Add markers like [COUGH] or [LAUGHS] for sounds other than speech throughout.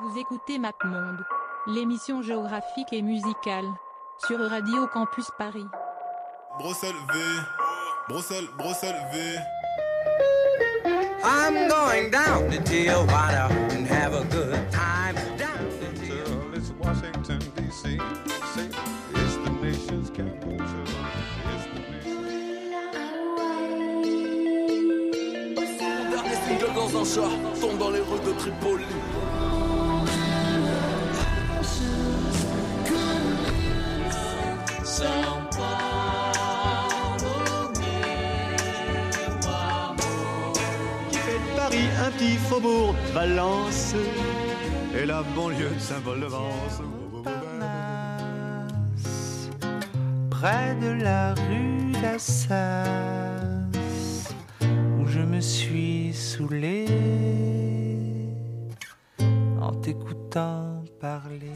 Vous écoutez MapMonde, l'émission géographique et musicale, sur Radio Campus Paris. Bruxelles V, Bruxelles, Bruxelles V. I'm going down to Tijuana and have a good time. Down to Tijuana. It's Washington, D.C. It's the nation's capital. It's the nation's Mon dernier single dans un chat tombe dans les rues de Tripoli. Qui fait de Paris un petit faubourg Valence et la banlieue de Saint-Paul-de-Vence. près de la rue d'Assas, où je me suis saoulé en t'écoutant parler.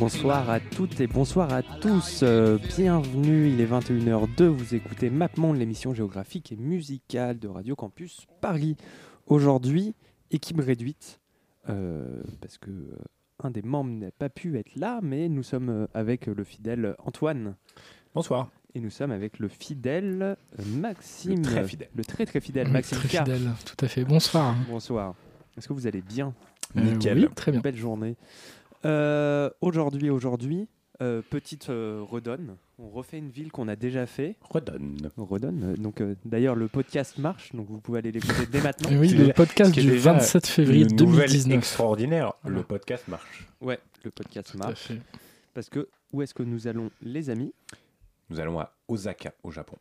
Bonsoir à toutes et bonsoir à tous. Euh, bienvenue, il est 21h02. Vous écoutez MapMonde, l'émission géographique et musicale de Radio Campus Paris. Aujourd'hui, équipe réduite, euh, parce que euh, un des membres n'a pas pu être là, mais nous sommes avec le fidèle Antoine. Bonsoir. Et nous sommes avec le fidèle Maxime. Le très fidèle. Le très très fidèle Maxime très K. fidèle, tout à fait. Bonsoir. Bonsoir. Est-ce que vous allez bien? Nickel. oui, très bien. Belle journée. Euh, aujourd'hui, aujourd'hui, euh, petite euh, redonne. On refait une ville qu'on a déjà fait. Redonne. On redonne. euh, Donc, euh, d'ailleurs, le podcast marche, donc vous pouvez aller l'écouter dès [LAUGHS] maintenant. Et oui, le podcast du déjà 27 février Une nouvelle 2019. extraordinaire. Voilà. Le podcast marche. Ouais, le podcast Tout à marche. fait. Parce que où est-ce que nous allons, les amis? Nous allons à Osaka, au Japon.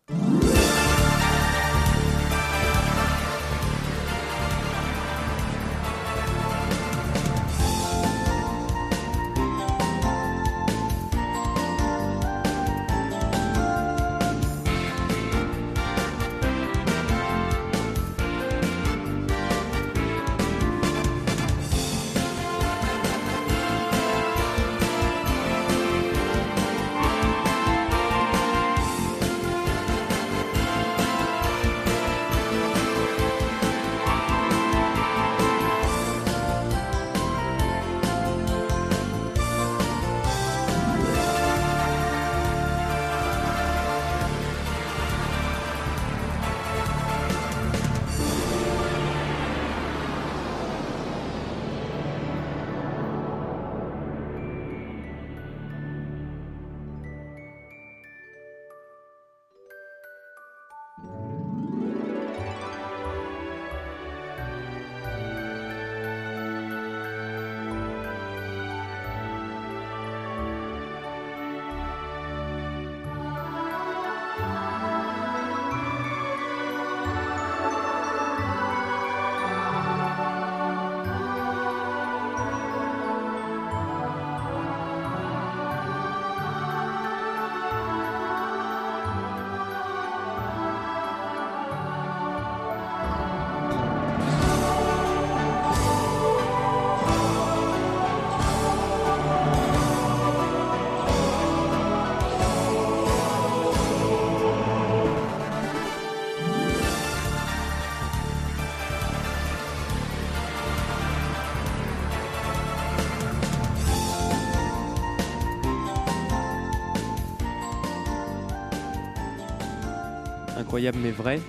Incroyable mais vrai.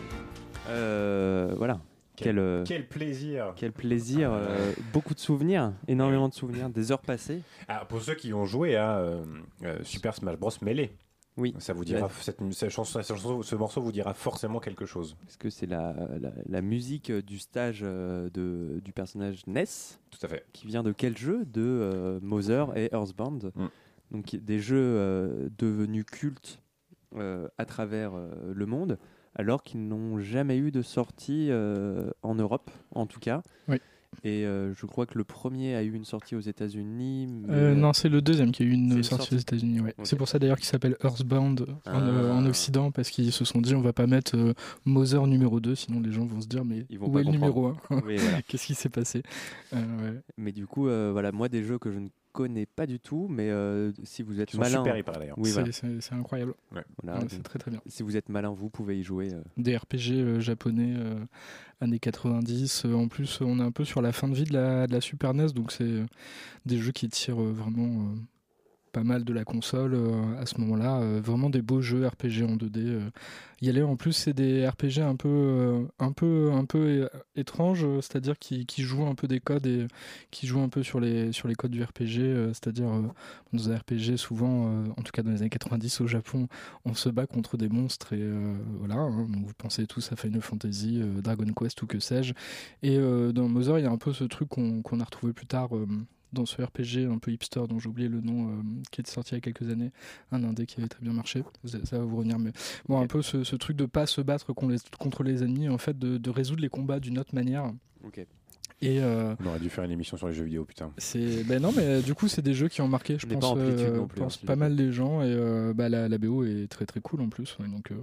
Euh, voilà. Quel, euh, Quel plaisir. quel plaisir. euh, [LAUGHS] beaucoup de souvenirs, énormément de souvenirs, des heures passées. Ah, pour ceux qui ont joué à euh, euh, Super Smash Bros. Melee, Oui. ça vous dira, cette, cette chanson, cette chanson- ce morceau vous dira forcément quelque chose. Parce que c'est la, la, la musique du stage de, du personnage Ness. Tout à fait. qui vient de quel jeu? De euh, Mother et Earthbound. Mm. Donc des jeux euh, devenus cultes à travers euh, le monde, alors qu'ils n'ont jamais eu de sortie euh, en Europe, en tout cas. Oui. Et euh, je crois que le premier a eu une sortie aux États-Unis. mais, Euh, euh, non, c'est le deuxième qui a eu une une sortie sortie. aux États-Unis. ouais. C'est pour ça d'ailleurs qu'il s'appelle Earthbound en, euh, Ah. en Occident parce qu'ils se sont dit on va pas mettre euh, Mother numéro 2 sinon les gens vont se dire mais Ils vont où est le numéro 1 Oui, voilà. [LAUGHS] Qu'est-ce qui s'est passé? Euh, ouais. Mais du coup, euh, voilà, moi, des jeux que je ne connais pas du tout, mais euh, si vous êtes Ils sont malin, super, il paraît, d'ailleurs. oui, C'est- voilà. c'est c'est incroyable. Ouais. Voilà. Ouais, c'est très très bien. Si vous êtes malin, vous pouvez y jouer. euh. Des RPG euh, japonais euh, années 90. euh, en plus, on est un peu sur la fin de vie de la, de la Super NES, donc c'est euh, des jeux qui tirent euh, vraiment euh, pas mal de la console euh, à ce moment-là. euh, vraiment des beaux jeux RPG en 2D. euh. Y aller en plus, c'est des RPG un peu, un peu, un peu étranges, c'est-à-dire qui, jouent un peu des codes et qui jouent un peu sur les, sur codes du RPG. c'est-à-dire dans un RPG, souvent, en tout cas dans les années 90 au Japon, on se bat contre des monstres et voilà. hein, vous pensez tous à Final Fantasy, Dragon Quest ou que sais-je. Et dans Mother, il y a un peu ce truc qu'on a retrouvé plus tard. Dans ce RPG un peu hipster dont j'ai oublié le nom euh, qui était sorti il y a quelques années un indé qui avait très bien marché ça va vous revenir mais bon un peu ce, ce truc de pas se battre contre les, contre les ennemis en fait de, de résoudre les combats d'une autre manière Ok. et euh, On aurait dû faire une émission sur les jeux vidéo, putain. c'est ben non mais euh, du coup c'est des jeux qui ont marqué je pas pense, euh, plus, hein, pas je mal les gens et euh, bah, la, la BO est très très cool en plus ouais, donc euh,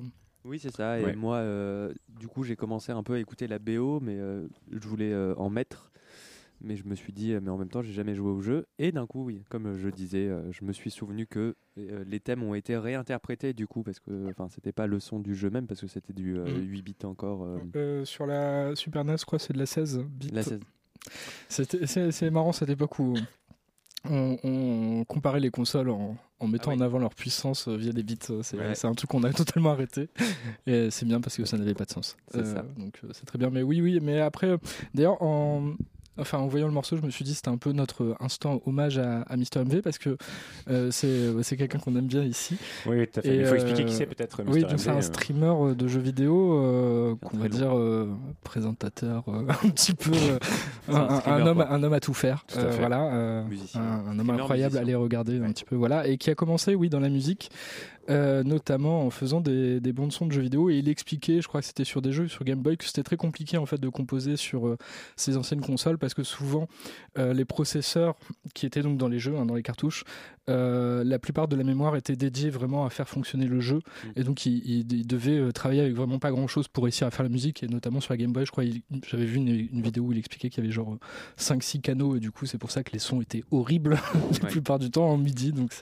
Oui, c'est ça. Et Ouais. moi, euh, du coup, j'ai commencé un peu à écouter la BO, mais euh, je voulais euh, en mettre. Mais je me suis dit, euh, mais en même temps, j'ai jamais joué au jeu. Et d'un coup, oui, comme je disais, euh, je me suis souvenu que euh, les thèmes ont été réinterprétés, du coup, parce que enfin, c'était pas le son du jeu même, parce que c'était du euh, Mhm. 8 bits encore. euh, Euh, sur la Super NES, je crois, c'est de la 16 bits. la 16. C'était- C'est c'est marrant cette époque où on, on comparait les consoles en, en mettant Ah oui. en avant leur puissance euh, via des bits. C'est Ouais. c'est un truc qu'on a [LAUGHS] totalement arrêté. Et c'est bien parce que ça n'avait pas de sens. C'est ça. Donc euh, c'est très bien. Mais oui, oui. Mais après, euh, d'ailleurs, en. Enfin, en voyant le morceau, je me suis dit c'était un peu notre instant hommage à, à Mr. MV parce que euh, c'est c'est quelqu'un qu'on aime bien ici. Oui, tout à fait. Et, Il faut euh, expliquer qui c'est peut-être, Oui, donc c'est un euh. streamer de jeux vidéo, euh, qu'on va dire euh, présentateur, [LAUGHS] un petit peu un, homme, quoi. un homme à tout faire. Tout à voilà, un, homme incroyable. musicien. Allez regarder un petit peu, voilà, et qui a commencé, oui, dans la musique. Euh, notamment en faisant des, des bandes son de jeux vidéo et il expliquait, je crois que c'était sur des jeux sur Game Boy, que c'était très compliqué en fait de composer sur euh, ces anciennes consoles parce que souvent euh, les processeurs qui étaient donc dans les jeux, hein, dans les cartouches, euh, la plupart de la mémoire était dédiée vraiment à faire fonctionner le jeu. Et donc il, il- il devait euh, travailler avec vraiment pas grand chose pour réussir à faire la musique et notamment sur la Game Boy je crois j'avais vu une, une vidéo où il expliquait qu'il y avait genre 5-6 canaux et du coup c'est pour ça que les sons étaient horribles [LAUGHS] la Ouais. plupart du temps en midi. Donc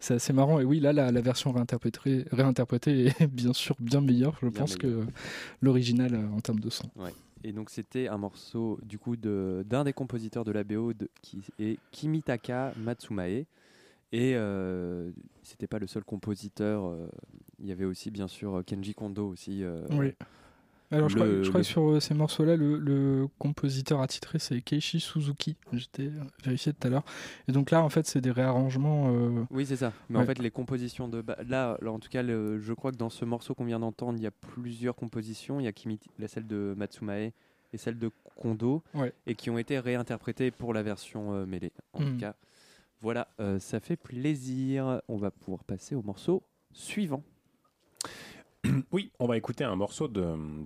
c'est assez marrant. Et oui là la, la version réinterprétée, réinterprétée est [LAUGHS] bien sûr bien meilleure je Bien pense que l'original euh, en termes de son. Et donc c'était un morceau du coup de- d'un des compositeurs de la BO de, qui est Kimitaka Matsumae. Et euh, c'était pas le seul compositeur. euh, il y avait aussi bien sûr Kenji Kondo aussi. euh, oui alors je, le- crois, je crois le- que sur euh, ces morceaux là le, le compositeur attitré c'est Keishi Suzuki j'étais vérifié tout à l'heure et donc là en fait c'est des réarrangements Oui, c'est ça. Mais en fait, les compositions de là, là, en tout cas, je crois que dans ce morceau qu'on vient d'entendre, il y a plusieurs compositions. Il y a Kimi, la celle de Matsumae et celle de Kondo, Ouais. et qui ont été réinterprétées pour la version mêlée. En Mm. tout cas, voilà, euh, ça fait plaisir. On va pouvoir passer au morceau suivant. [CLEARS THROAT] Oui, on va écouter un morceau d'une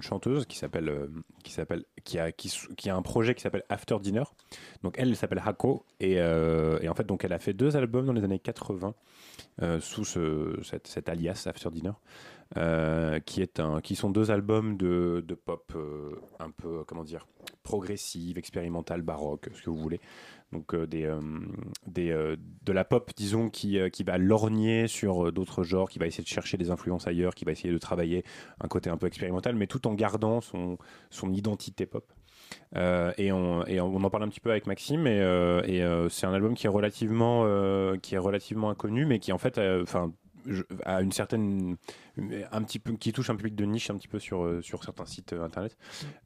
chanteuse qui s'appelle euh, qui s'appelle qui a qui, a un projet qui s'appelle After Dinner. Donc elle, elle s'appelle Hako et, euh, et en fait donc elle a fait deux albums dans les années 80 euh, sous cet alias After Dinner. qui est un qui sont deux albums de, de pop un peu comment dire progressive, expérimentale, baroque, ce que vous voulez. Donc euh, des, euh, des, euh, de la pop, disons, qui, qui va lorgner sur d'autres genres, qui va essayer de chercher des influences ailleurs, qui va essayer de travailler un côté un peu expérimental, mais tout en gardant son, son identité pop. Et, on, et on en parle un petit peu avec Maxime, et, et c'est un album qui est relativement, qui est relativement inconnu, mais qui en fait, enfin, a une certaine, un petit peu, qui touche un public de niche un petit peu sur euh, sur certains sites euh, internet,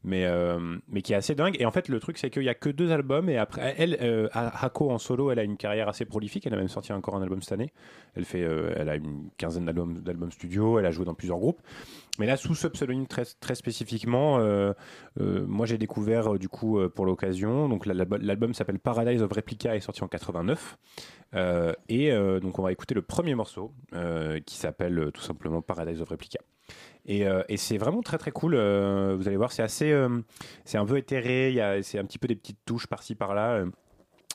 mais euh, mais qui est assez dingue. Et en fait, le truc c'est qu'il y a que deux albums, et après, elle, euh, Hako en solo, elle a une carrière assez prolifique. Elle a même sorti encore un album cette année. Elle fait, elle a une quinzaine d'albums d'albums studio. Elle a joué dans plusieurs groupes. Mais là, sous ce pseudonyme très, spécifiquement, euh, euh, moi j'ai découvert euh, du coup pour l'occasion. Donc la- l'album s'appelle Paradise of Replica, est sorti en 89. Euh, et donc on va écouter le premier morceau qui s'appelle tout simplement Paradise of Replica. Et, c'est vraiment très très cool. vous allez voir, c'est assez, c'est un peu éthéré. C'est un petit peu des petites touches par-ci par-là.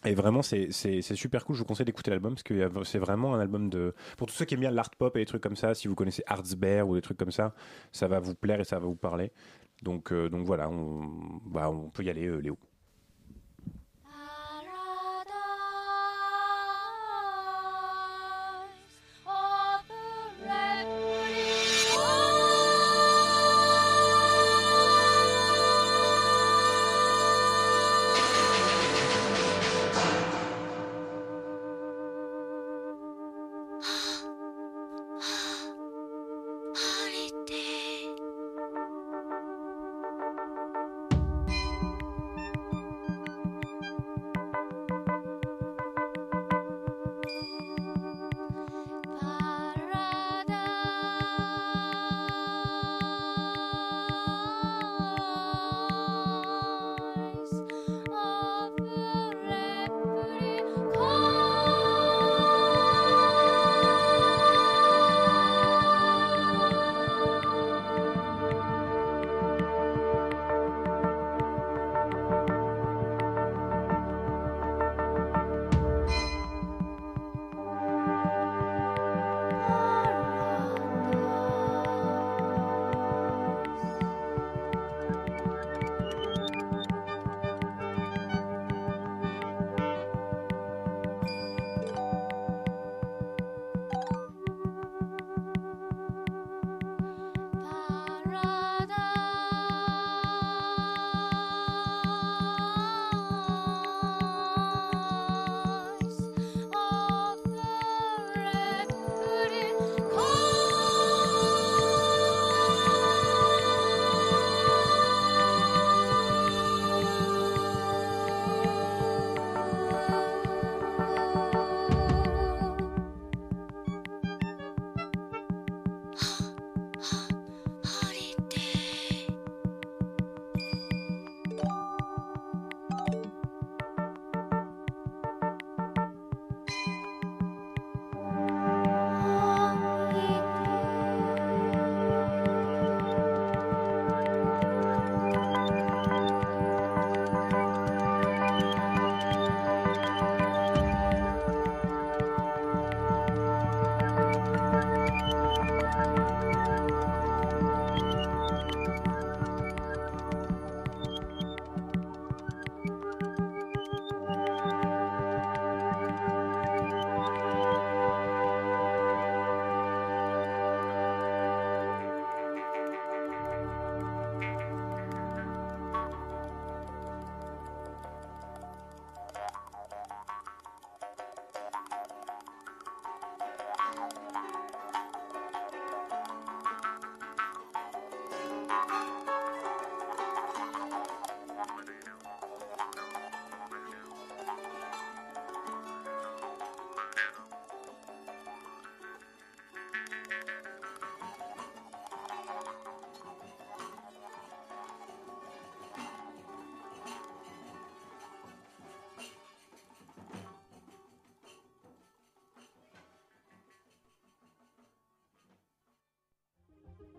Et vraiment, c'est super cool. Je vous conseille d'écouter l'album parce que c'est vraiment un album de. Pour tous ceux qui aiment bien l'art pop et des trucs comme ça, si vous connaissez Artsbear ou des trucs comme ça, ça va vous plaire et ça va vous parler. Donc, euh, donc voilà, on, bah, on peut y aller, euh, Léo.「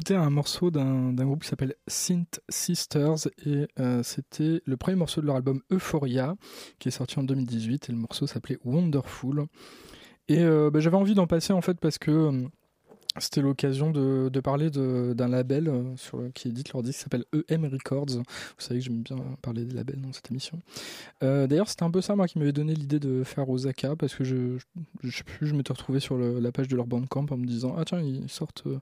écouté un morceau d'un groupe qui s'appelle Synth Sisters et euh, c'était le premier morceau de leur album Euphoria qui est sorti en 2018 et le morceau s'appelait Wonderful. Et euh, bah, j'avais envie d'en passer en fait parce que euh, c'était l'occasion de, parler d'un label euh, sur, qui édite leur disque qui s'appelle EM Records. Vous savez que j'aime bien parler des labels dans cette émission. Euh, D'ailleurs, c'était un peu ça moi qui m'avait donné l'idée de faire Osaka parce que je, je, je sais plus, je m'étais retrouvé sur le- la page de leur bandcamp en me disant ah tiens ils sortent euh,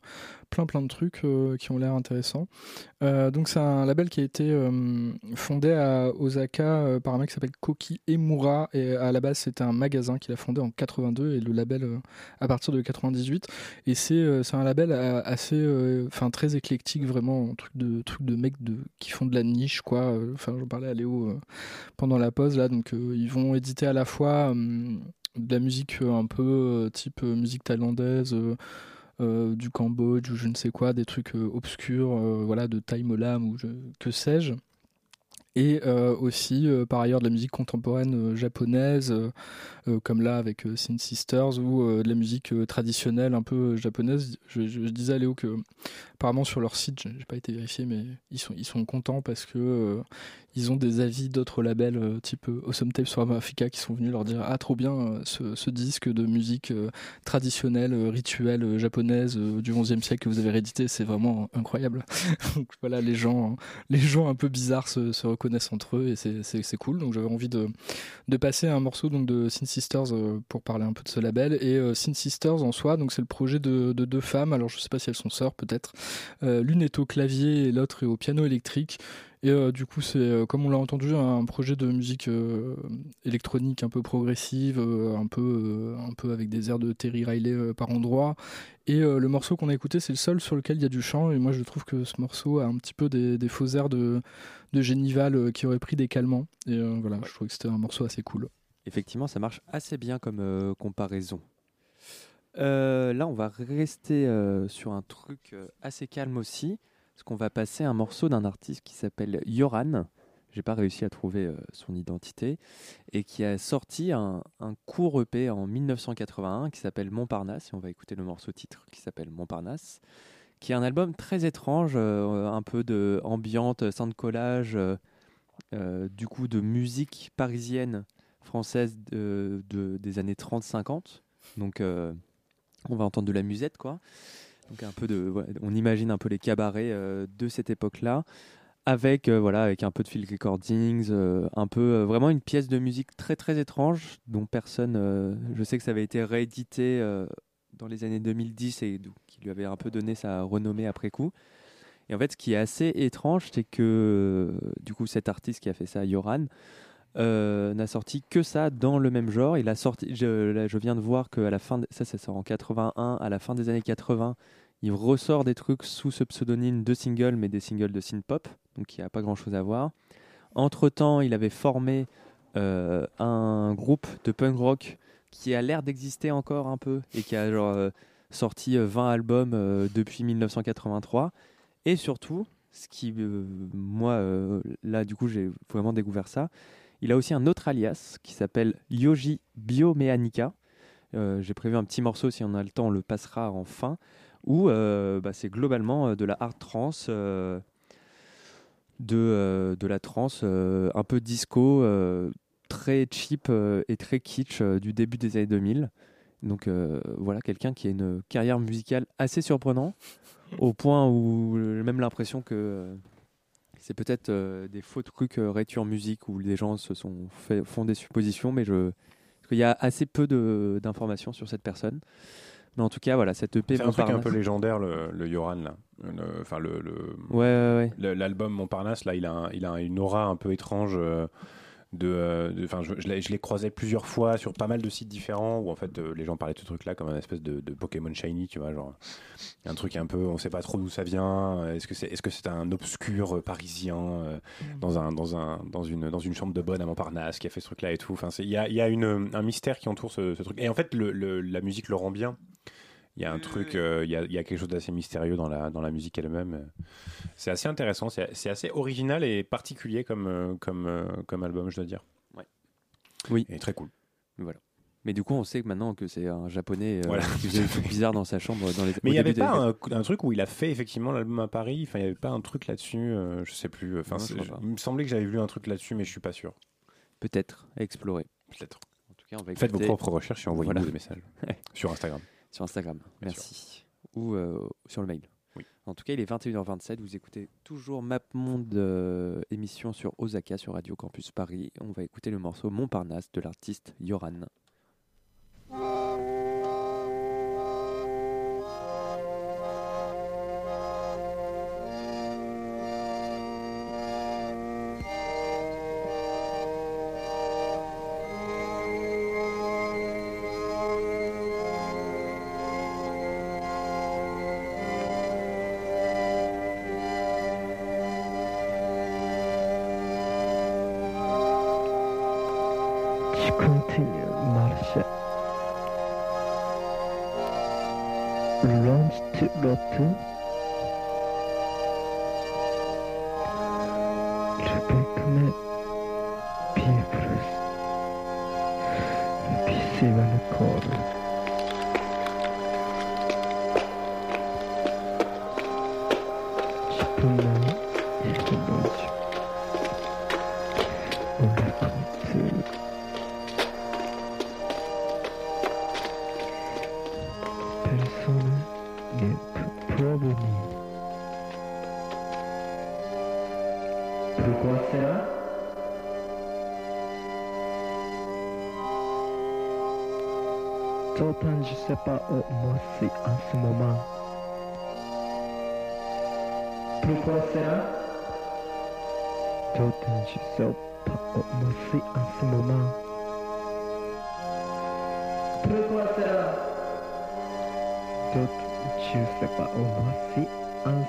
plein plein de trucs qui ont l'air intéressants. Donc c'est un label qui a été fondé à Osaka par un mec qui s'appelle Koki Emura et à la base c'était un magasin qu'il a fondé en 82 et le label à partir de 98 et c'est euh, c'est un label euh, assez euh, enfin très éclectique vraiment un truc de truc de mecs de qui font de la niche quoi enfin j'en parlais à Léo pendant la pause là donc ils vont éditer à la fois euh, de la musique un peu type musique thaïlandaise du Cambodge ou je ne sais quoi, des trucs obscurs, voilà, de Time Olam ou que sais-je. Et euh, aussi, euh, par ailleurs, de la musique contemporaine euh, japonaise, comme là avec Sin Sisters, ou de la musique traditionnelle un peu japonaise. Je, disais à Léo que, apparemment, sur leur site, j'ai pas été vérifié, mais ils sont, ils sont contents parce que ils ont des avis d'autres labels, euh, type euh, Awesome Tapes sur Africa, qui sont venus leur dire Ah, trop bien euh, ce, disque de musique traditionnelle, rituelle japonaise du XIe siècle que vous avez réédité, c'est vraiment incroyable. [LAUGHS] Donc voilà, les gens, les gens un peu bizarres se, se reconnaissent entre eux et c'est- cool. Donc j'avais envie de, de passer un morceau donc de Sin Sisters pour parler un peu de ce label. Et Sin Sisters en soi, donc c'est le projet de, de deux femmes. Alors je sais pas si elles sont sœurs peut-être. L'une est au clavier et l'autre est au piano électrique. Et euh, du coup, c'est, euh, comme on l'a entendu, un projet de musique euh, électronique un peu progressive, un, peu, un peu avec des airs de Terry Riley par endroits. Et le morceau qu'on a écouté, c'est le seul sur lequel il y a du chant. Et moi, je trouve que ce morceau a un petit peu des, des faux airs de, de Génival qui aurait pris des calmants. Et voilà, je trouvais que c'était un morceau assez cool. Effectivement, ça marche assez bien comme comparaison. Là, on va rester sur un truc assez calme aussi, parce qu'on va passer un morceau d'un artiste qui s'appelle Yoran. J'ai pas réussi à trouver euh, son identité et qui a sorti un, court EP en 1981 qui s'appelle Montparnasse. Et on va écouter le morceau titre qui s'appelle Montparnasse, qui est un album très étrange, euh, un peu de ambiante, collage, euh, euh, du coup de musique parisienne française de, de- des années 30-50. Donc, on va entendre de la musette, quoi. Donc, un peu de, on imagine un peu les cabarets euh, de cette époque-là, avec, euh, voilà, avec un peu de field recordings, euh, un peu, vraiment une pièce de musique très, très étrange, dont personne. je sais que ça avait été réédité dans les années 2010 et qui lui avait un peu donné sa renommée après coup. Et en fait, ce qui est assez étrange, c'est que, du coup, cet artiste qui a fait ça, Yoran, euh, n'a sorti que ça dans le même genre. Il a sorti, je, viens de voir que à la fin, ça, ça sort en 81, à la fin des années 80, il ressort des trucs sous ce pseudonyme de singles, mais des singles de synth-pop, donc il n'y a pas grand-chose à voir. Entre-temps, il avait formé euh, un groupe de punk rock qui a l'air d'exister encore un peu et qui a genre, euh, sorti euh, 20 albums depuis 1983. Et surtout, ce qui, moi, là, du coup, j'ai vraiment découvert ça. Il a aussi un autre alias qui s'appelle Yoji Biomehanica. Euh, j'ai prévu un petit morceau, si on a le temps, on le passera en fin. Où euh, bah, c'est globalement euh, de la hard trance, de, de la trance un peu disco, très cheap et très kitsch du début des années 2000. Donc voilà, quelqu'un qui a une carrière musicale assez surprenante, au point où j'ai même l'impression que c'est peut-être euh, des faux trucs euh, rétus en musique où les gens se sont fait, font des suppositions, mais je parce qu'il y a assez peu de- d'informations sur cette personne. Mais en tout cas, voilà, cette EP C'est un truc un peu légendaire, le, le Yoran, là. Enfin, le, le- Ouais, ouais, ouais. le- L'album Montparnasse, là, il a, un- il a une aura un peu étrange. euh, euh, de- enfin, je, je l'ai croisé plusieurs fois sur pas mal de sites différents où en fait euh, les gens parlaient de ce truc-là comme un espèce de, de Pokémon shiny, tu vois, genre un truc un peu, on sait pas trop d'où ça vient. Est-ce que c'est, est-ce que c'est un obscur euh, parisien euh, dans un, dans un, dans une, dans une chambre de bonne à Montparnasse qui a fait ce truc-là et tout. Enfin, il y a, y a une, un mystère qui entoure ce, truc. Et en fait, le- la musique le rend bien. Il y a un truc, euh, il y, a, il y a quelque chose d'assez mystérieux dans la, dans la musique elle-même. C'est assez intéressant, c'est c'est assez original et particulier comme, euh, comme, euh, comme album, je dois dire. Oui. Et très cool. Voilà. Mais du coup, on sait que maintenant que c'est un japonais euh, Voilà. qui faisait des trucs bizarres dans sa chambre dans les. Mais il n'y avait pas un, un truc où il a fait effectivement l'album à Paris. Enfin, il n'y avait pas un truc là-dessus. euh, je sais plus. Enfin, Non, je il me semblait que j'avais vu un truc là-dessus, mais je suis pas sûr. Peut-être à explorer. Peut-être. En tout cas, on va Faites vos propres recherches et envoyez-nous Voilà. des messages [LAUGHS] sur Instagram. Sur Instagram, merci. Ou euh, sur le mail. Oui. En tout cas, il est 21h27. Vous écoutez toujours MapMonde, euh, émission sur Osaka, sur Radio Campus Paris. On va écouter le morceau Montparnasse de l'artiste Yoran. Peut provenir. Pourquoi cela Totan, je sais pas où moi c'est en ce moment. Pourquoi cela Totan, je sais pas où moi c'est en ce moment. Pourquoi cela D'autres, je sais pas où moi c'est en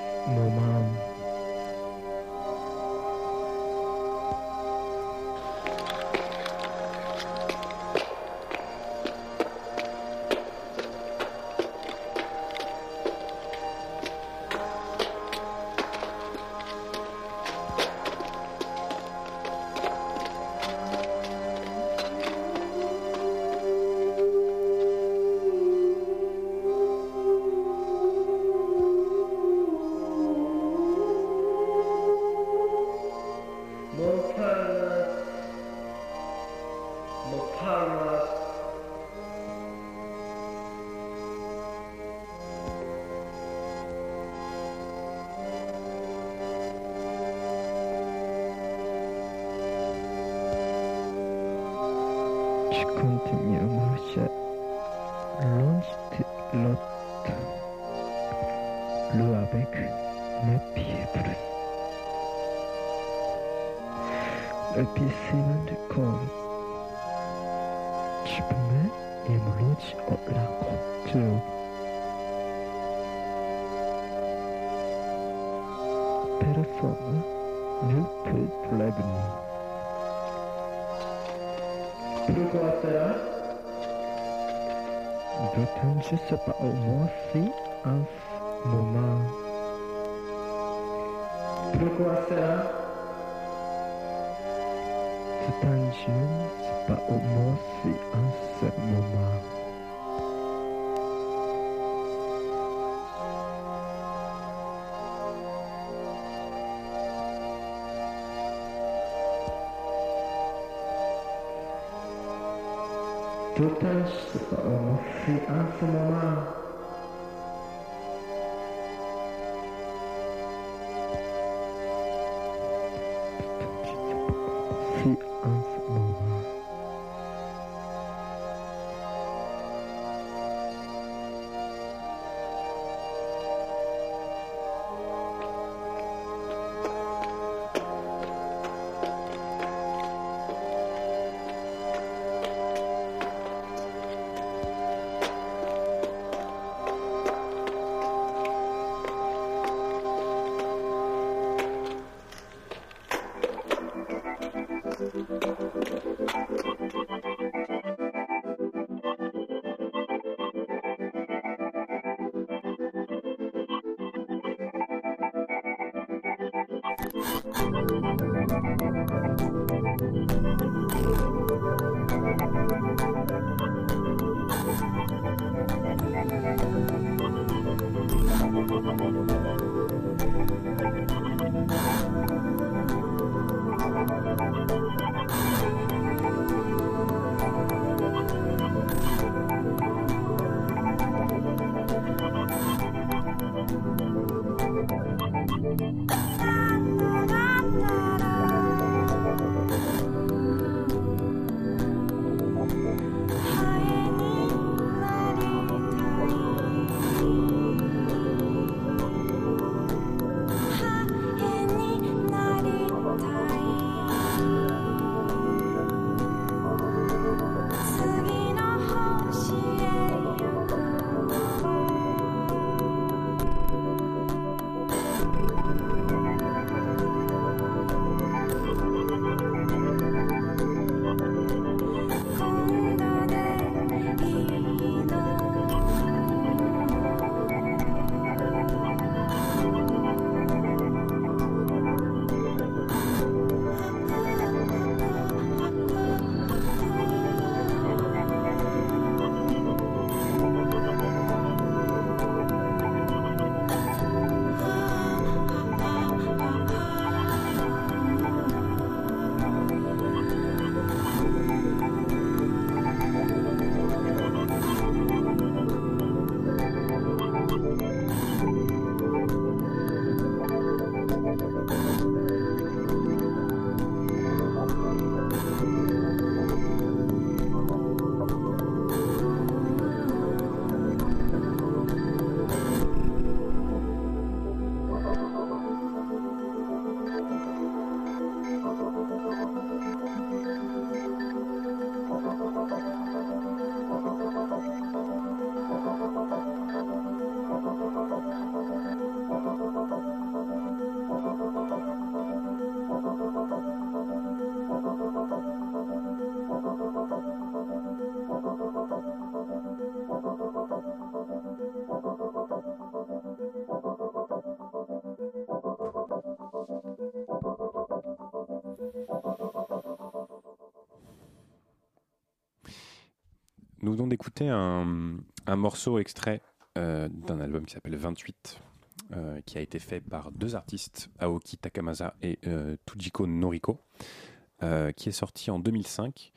Pourquoi cela Doit-on je sais pas au moins si en ce moment Pourquoi cela C'est un je ne sais pas au moins si en ce moment Tout un je sais Nous venons d'écouter un, morceau extrait euh, d'un album qui s'appelle 28, euh, qui a été fait par deux artistes, Aoki Takamasa et euh, Tujiko Noriko, qui est sorti en 2005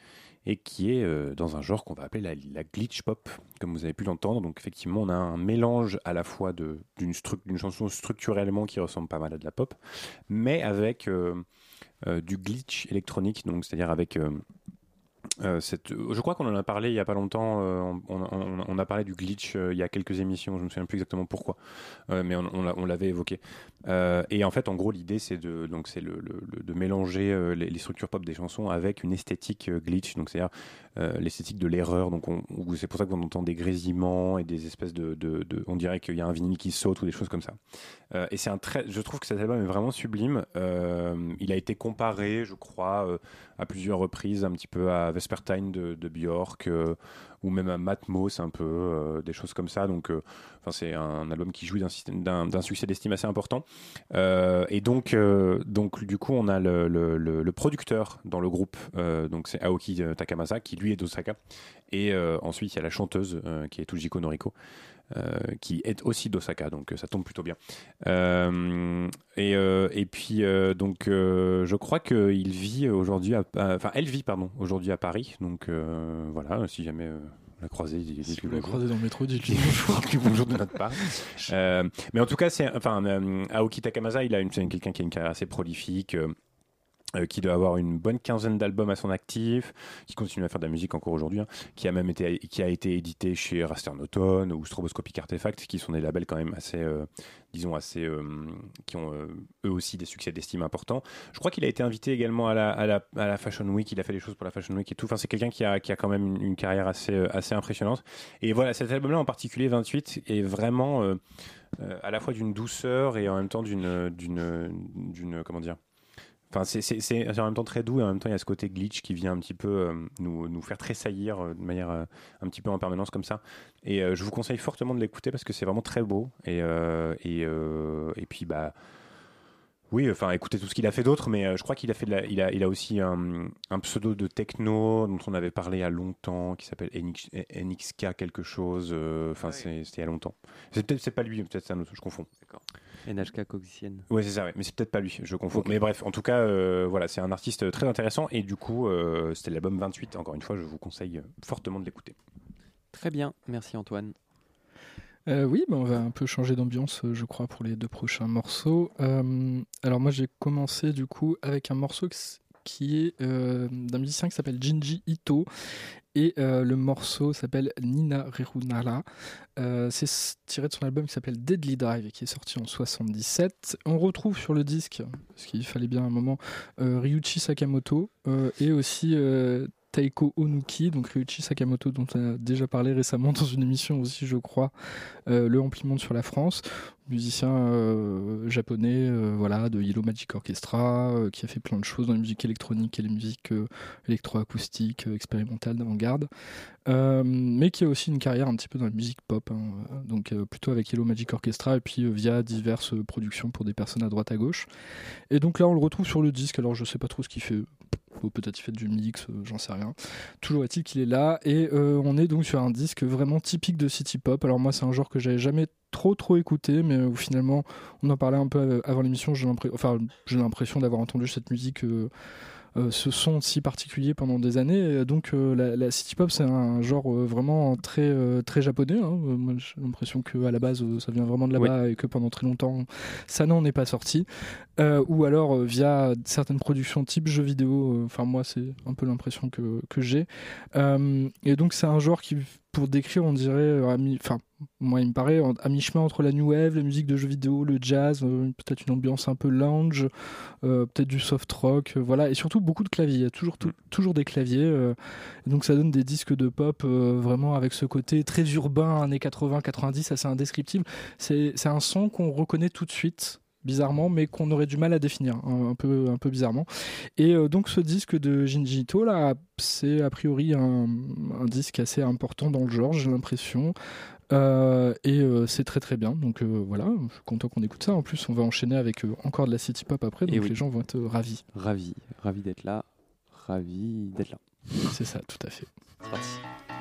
et qui est dans un genre qu'on va appeler la, glitch pop, comme vous avez pu l'entendre. Donc effectivement, on a un mélange à la fois d'une chanson structurellement qui ressemble pas mal à de la pop, mais avec du glitch électronique, c'est-à-dire avec euh, je crois qu'on en a parlé il y a pas longtemps. euh, on, a parlé du glitch euh, il y a quelques émissions. Je me souviens plus exactement pourquoi, mais on, on l'a- on l'avait évoqué. Et en fait, en gros, l'idée c'est de mélanger les, structures pop des chansons avec une esthétique glitch. Donc c'est-à-dire l'esthétique de l'erreur. Donc c'est pour ça qu'on entend des grésillements et des espèces de, de- on dirait qu'il y a un vinyle qui saute ou des choses comme ça. Et c'est un très, je trouve que cet album est vraiment sublime. Il a été comparé, je crois, à plusieurs reprises, un petit peu à Vespertine de, de Björk euh, ou même à Matmos, un peu euh, des choses comme ça. Donc, euh, enfin, c'est un album qui jouit d'un succès d'estime assez important. Et donc, donc, du coup, on a le, le- producteur dans le groupe. donc, c'est Aoki Takamasa qui lui est d'Osaka. Et ensuite, il y a la chanteuse qui est Tujiko Noriko. Euh, qui est aussi d'Osaka, donc euh, ça tombe plutôt bien. Euh, et, et puis donc je crois qu'il vit aujourd'hui, enfin elle vit pardon aujourd'hui à Paris, donc voilà si jamais la dites-lui Si vous la croisez dans le métro, dites-lui bonjour. Bonjour de notre part. [LAUGHS] Euh, mais en tout cas c'est enfin euh, Aoki Takamasa, il a une quelqu'un qui a une carrière assez prolifique. euh, euh, qui doit avoir une bonne quinzaine d'albums à son actif, qui continue à faire de la musique encore aujourd'hui, hein, qui a même été qui a été édité chez Rasternoton ou Stroboscopic Artefact, qui sont des labels quand même assez, euh, disons assez, euh, qui ont eux aussi des succès d'estime importants. Je crois qu'il a été invité également à la, à la, à la Fashion Week, il a fait des choses pour la Fashion Week et tout. Enfin, c'est quelqu'un qui a, qui a quand même une, une carrière assez, assez impressionnante. Et voilà, cet album-là en particulier, 28, est vraiment à la fois d'une douceur et en même temps d'une, d'une, d'une, comment dire. Enfin, c'est, en même temps très doux et en même temps il y a ce côté glitch qui vient un petit peu euh, nous, nous faire tressaillir euh, de manière euh, un petit peu en permanence comme ça. Et je vous conseille fortement de l'écouter parce que c'est vraiment très beau. Et, et, et puis, bah. Oui, enfin, écoutez tout ce qu'il a fait d'autre, mais je crois qu'il a fait de la- il a, il a aussi un, un pseudo de techno dont on avait parlé il y a longtemps, qui s'appelle NX, NXK quelque chose. Enfin, c'est- c'était il y a longtemps. C'est peut-être c'est pas lui, peut-être c'est un autre, je confonds. NHK Cogicienne. Ouais, c'est ça, ouais. mais c'est peut-être pas lui, je confonds. Mais bref, en tout cas, euh, voilà, c'est un artiste très intéressant et du coup, euh, c'était l'album 28. Encore une fois, je vous conseille euh, fortement de l'écouter. Très bien, merci Antoine. Euh, oui, bah, on va un peu changer d'ambiance, je crois, pour les deux prochains morceaux. Euh, alors moi, j'ai commencé du coup avec un morceau qui est euh, d'un musicien qui s'appelle Jinji Ito. Et euh, le morceau s'appelle Nina Rirunara. Euh, c'est tiré de son album qui s'appelle Deadly Drive, qui est sorti en 77. On retrouve sur le disque, parce qu'il fallait bien un moment, euh, Ryuichi Sakamoto euh, et aussi Taiko Onuki, donc Ryuichi Sakamoto dont on a déjà parlé récemment dans une émission aussi, je crois, Le Ampli Monde sur la France, musicien euh, japonais, euh, voilà, de Yellow Magic Orchestra, euh, qui a fait plein de choses dans la musique électronique et les musiques électroacoustiques, expérimentales d'avant-garde, mais qui a aussi une carrière un petit peu dans la musique pop, hein, donc plutôt avec Yellow Magic Orchestra et puis via diverses productions pour des personnes à droite à gauche. Et donc là, on le retrouve sur le disque. Alors, je sais pas trop ce qu'il fait. Peut-être il fait du mix, j'en sais rien. Toujours est-il qu'il est là. Et on est donc sur un disque vraiment typique de city pop. Alors, moi, c'est un genre que j'avais jamais trop trop écouté, mais où finalement, on en parlait un peu euh, avant l'émission. J'ai l'impression enfin, l'impression d'avoir entendu cette musique. euh, euh, ce son si particulier pendant des années. Et donc euh, la, la city pop c'est un genre euh, vraiment très euh, très japonais. hein. Euh, moi j'ai l'impression que à la base euh, ça vient vraiment de là-bas et que pendant très longtemps ça n'en est pas sorti. Euh, ou alors euh, via certaines productions type jeux vidéo. euh, Enfin moi c'est un peu l'impression que, que j'ai. Euh, et donc c'est un genre qui pour décrire on dirait euh, enfin moi il me paraît à mi-chemin entre la new wave, la musique de jeux vidéo, le jazz, euh, peut-être une ambiance un peu lounge, euh, peut-être du soft rock, euh, voilà, et surtout beaucoup de claviers. Il y a toujours, tout- toujours des claviers, donc ça donne des disques de pop vraiment avec ce côté très urbain, années 80-90, assez indescriptible. C'est c'est un son qu'on reconnaît tout de suite bizarrement, mais qu'on aurait du mal à définir, un, un peu, un peu bizarrement. Et euh, donc ce disque de Jinji Ito, là, c'est a priori un, un disque assez important dans le genre, j'ai l'impression. Euh, et euh, c'est très très bien, donc voilà, je suis content qu'on écoute ça. En plus, on va enchaîner avec encore de la city pop après, donc Et oui. les gens vont être ravis. Ravi, ravi d'être là, ravi d'être là. C'est ça, tout à fait. C'est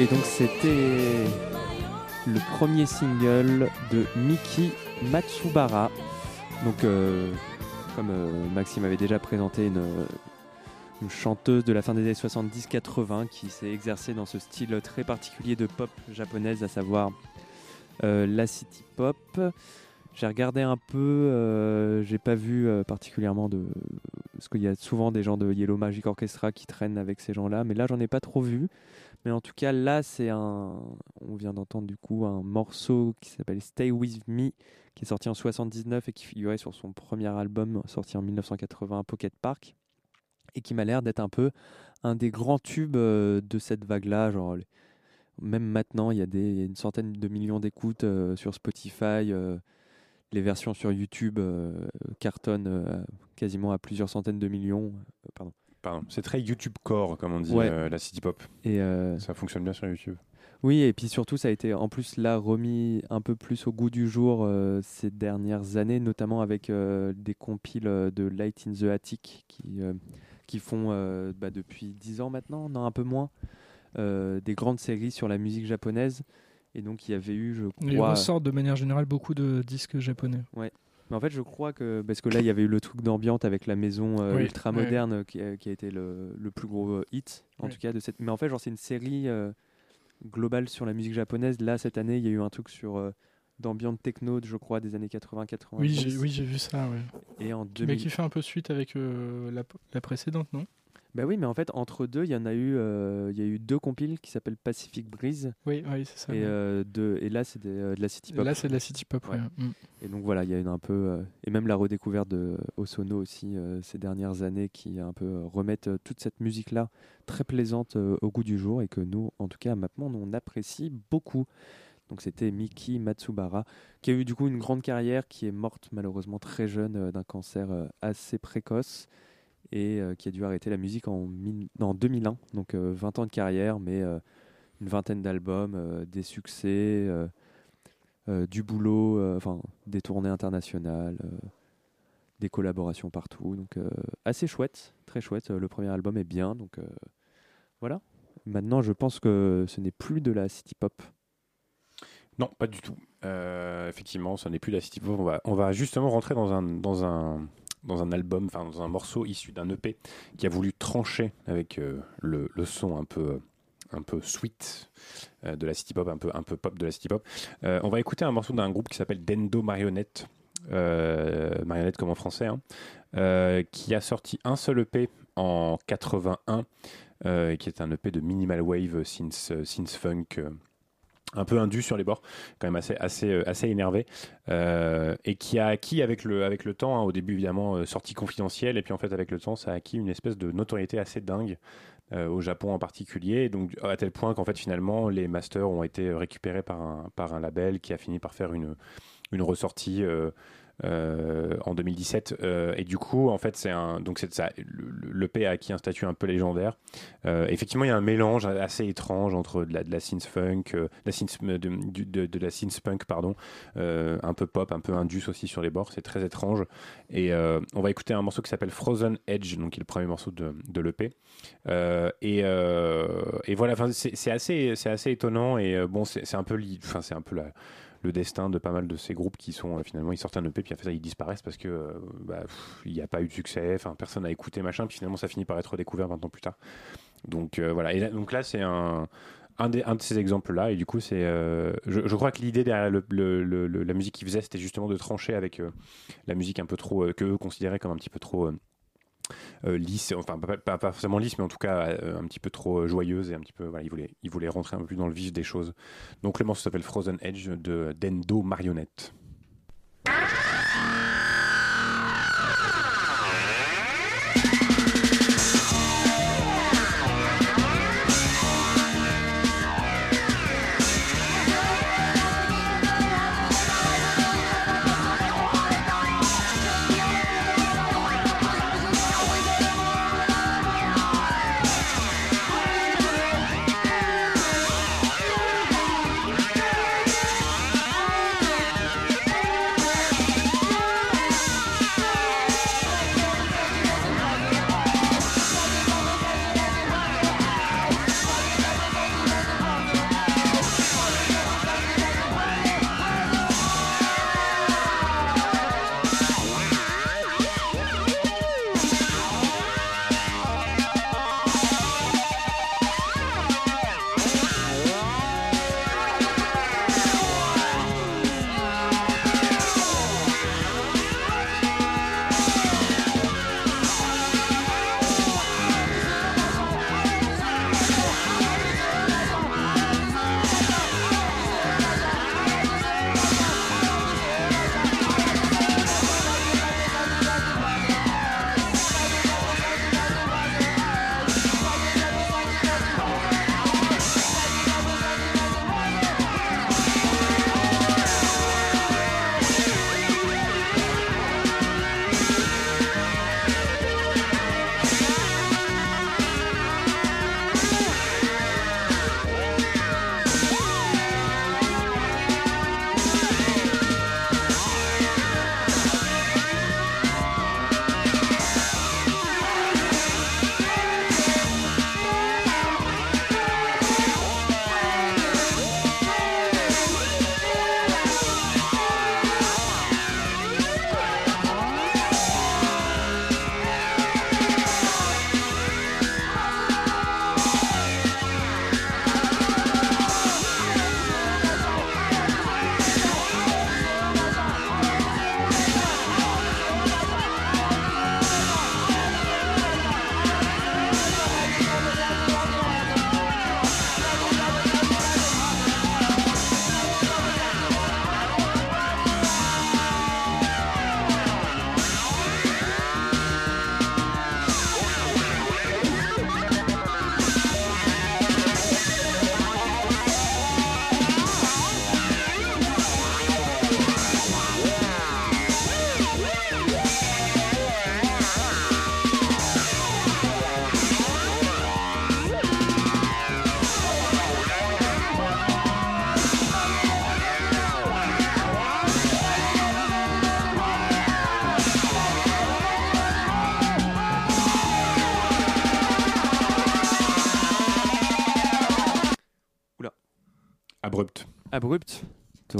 Et donc c'était le premier single de Miki Matsubara. Donc euh, comme euh, Maxime avait déjà présenté une, chanteuse de la fin des années 70-80 qui s'est exercée dans ce style très particulier de pop japonaise, à savoir euh, la city pop. J'ai regardé un peu, j'ai pas vu particulièrement de. Parce qu'il y a souvent des gens de Yellow Magic Orchestra qui traînent avec ces gens-là, mais là j'en ai pas trop vu. Mais en tout cas, là c'est un. On vient d'entendre du coup un morceau qui s'appelle Stay With Me, qui est sorti en 79 et qui figurait sur son premier album sorti en 1980, Pocket Park, et qui m'a l'air d'être un peu un des grands tubes euh, de cette vague-là. Genre, même maintenant, il y a des, une centaine de millions d'écoutes euh, sur Spotify. euh, les versions sur YouTube euh, cartonnent quasiment à plusieurs centaines de millions. Pardon. Pardon, c'est très YouTube core, comme on dit, Ouais. euh, la city pop. Et euh, Ça fonctionne bien sur YouTube. oui, et puis surtout, ça a été en plus là remis un peu plus au goût du jour euh, ces dernières années, notamment avec euh, des compiles de Light in the Attic qui, euh, qui font euh, bah, depuis 10 ans maintenant, non, un peu moins, euh, des grandes séries sur la musique japonaise. Et donc, il y avait eu, je Il crois. ressort de manière générale beaucoup de disques japonais. Ouais. Mais en fait, je crois que. Parce que là, il y avait eu le truc d'ambiance avec la maison euh, Oui, ultra moderne euh, qui, a- qui a été le, le plus gros euh, hit, en tout cas. de cette. Mais en fait, genre, c'est une série euh, globale sur la musique japonaise. Là, cette année, il y a eu un truc sur. euh, d'ambiance techno, je crois, des années 80-90. Oui, j'ai oui, vu ça. Ouais. Et en Mais 2000... qui fait un peu suite avec euh, la, la précédente, non? Bah oui, mais en fait, entre deux, il y en a eu, euh, il y a eu deux compiles qui s'appellent Pacific Breeze. Oui, oui, c'est ça. Et, euh, et là, c'est euh, de la city pop. Là, c'est de la city pop. Ouais. ouais. Mm. Et donc voilà, il y a une un peu euh, et même la redécouverte de Osono aussi ces dernières années qui un peu remettent toute cette musique là très plaisante au goût du jour et que nous en tout cas Mapmond on apprécie beaucoup. Donc c'était Miki Matsubara qui a eu du coup une grande carrière qui est morte malheureusement très jeune d'un cancer assez précoce et euh, qui a dû arrêter la musique en, mille- en 2001 donc euh, 20 ans de carrière mais euh, une vingtaine d'albums, euh, des succès euh, euh, du boulot, euh, enfin des tournées internationales, euh, des collaborations partout. Donc euh, assez chouette, très chouette. Euh, Le premier album est bien, donc euh, voilà. Maintenant, je pense que ce n'est plus de la city pop. Non, pas du tout. Euh, effectivement, ça n'est plus la city pop. On va, on va justement rentrer dans un, dans un, dans un album, enfin dans un morceau issu d'un EP qui a voulu trancher avec euh, le, son un peu, un peu sweet euh, de la city pop, un peu, un peu pop de la city pop. Euh, on va écouter un morceau d'un groupe qui s'appelle Dendo Marionnette, euh, marionnette comme en français, hein, euh, qui a sorti un seul EP en 81, euh, qui est un EP de minimal wave synth, synth funk. Un peu indu sur les bords, quand même assez, assez, euh, énervé, euh, et qui a acquis avec le, temps, hein, au début évidemment euh, sortie confidentielle, et puis en fait avec le temps ça a acquis une espèce de notoriété assez dingue au Japon en particulier, donc à tel point qu'en fait finalement les masters ont été récupérés par un, par un label qui a fini par faire une ressortie euh, en 2017 euh, et du coup en fait c'est un donc c'est ça le, le- l'EP a acquis un statut un peu légendaire. Euh, effectivement il y a un mélange assez étrange entre de la, de la synth funk de la synth, punk pardon un peu pop un peu indus aussi sur les bords c'est très étrange. Et on va écouter un morceau qui s'appelle Frozen Edge donc qui est le premier morceau de, de l'EP et, et voilà c'est assez assez étonnant et bon c'est un peu enfin c'est un peu la le destin de pas mal de ces groupes qui sont euh, finalement ils sortent un EP puis après ça ils disparaissent parce que euh, bah, il n'y a pas eu de succès enfin personne n'a écouté machin puis finalement ça finit par être redécouvert 20 ans plus tard. Donc euh, voilà. Et donc là c'est un un, de ces exemples là et du coup c'est je, crois que l'idée derrière la musique qu'ils faisaient c'était justement de trancher avec la musique un peu trop que eux considéraient comme un petit peu trop lisse, enfin pas, pas- forcément lisse, mais en tout cas euh, un petit peu trop euh, joyeuse et un petit peu, voilà, ils voulaient, ils voulaient rentrer un peu plus dans le vif des choses. Donc le morceau s'appelle Frozen Edge de Dendo Marionnette.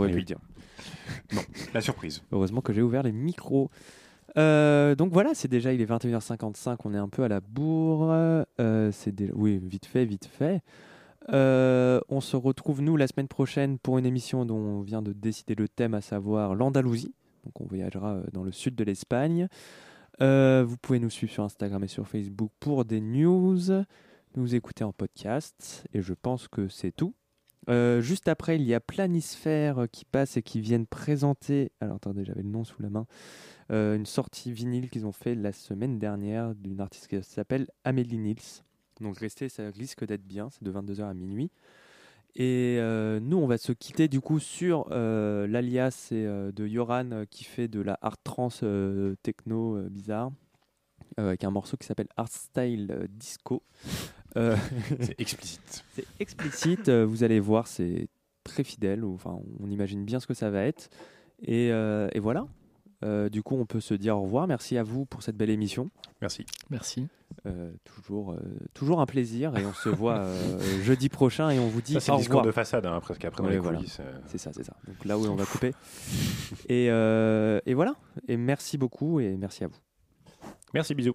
Eh pu oui. dire. [LAUGHS] Non, la surprise. Heureusement que j'ai ouvert les micros. Euh, donc voilà, c'est déjà, il est 21h55, on est un peu à la bourre. Euh, c'est déjà, oui, vite fait, vite fait. Euh, on se retrouve, nous, la semaine prochaine pour une émission dont on vient de décider le thème, à savoir l'Andalousie. Donc on voyagera dans le sud de l'Espagne. Vous pouvez nous suivre sur Instagram et sur Facebook pour des news, nous écouter en podcast, et je pense que c'est tout. Euh, juste après, il y a Planisphère euh, qui passe et qui viennent présenter. Alors attendez, j'avais le nom sous la main. Euh, une sortie vinyle qu'ils ont fait la semaine dernière d'une artiste qui s'appelle Amélie Nils. Donc restez, ça risque d'être bien. C'est de 22h à minuit. Et nous, on va se quitter du coup sur l'alias de Yoran qui fait de la art euh, techno bizarre avec un morceau qui s'appelle Art Style Disco. Euh, C'est [LAUGHS] explicite. c'est explicite, euh, vous allez voir, c'est très fidèle. Enfin, on imagine bien ce que ça va être. Et, euh, et voilà. Euh, du coup, on peut se dire au revoir. Merci à vous pour cette belle émission. Merci. Merci. Euh, toujours, euh, toujours un plaisir. Et on se voit euh, [LAUGHS] jeudi prochain et on vous dit Ça, c'est au le discours revoir. de façade, hein, presque après dans Ouais, les voilà. coulisses. euh. C'est ça, c'est ça. Donc là où on va couper. et, euh, et voilà. Et merci beaucoup et merci à vous. Merci, bisous.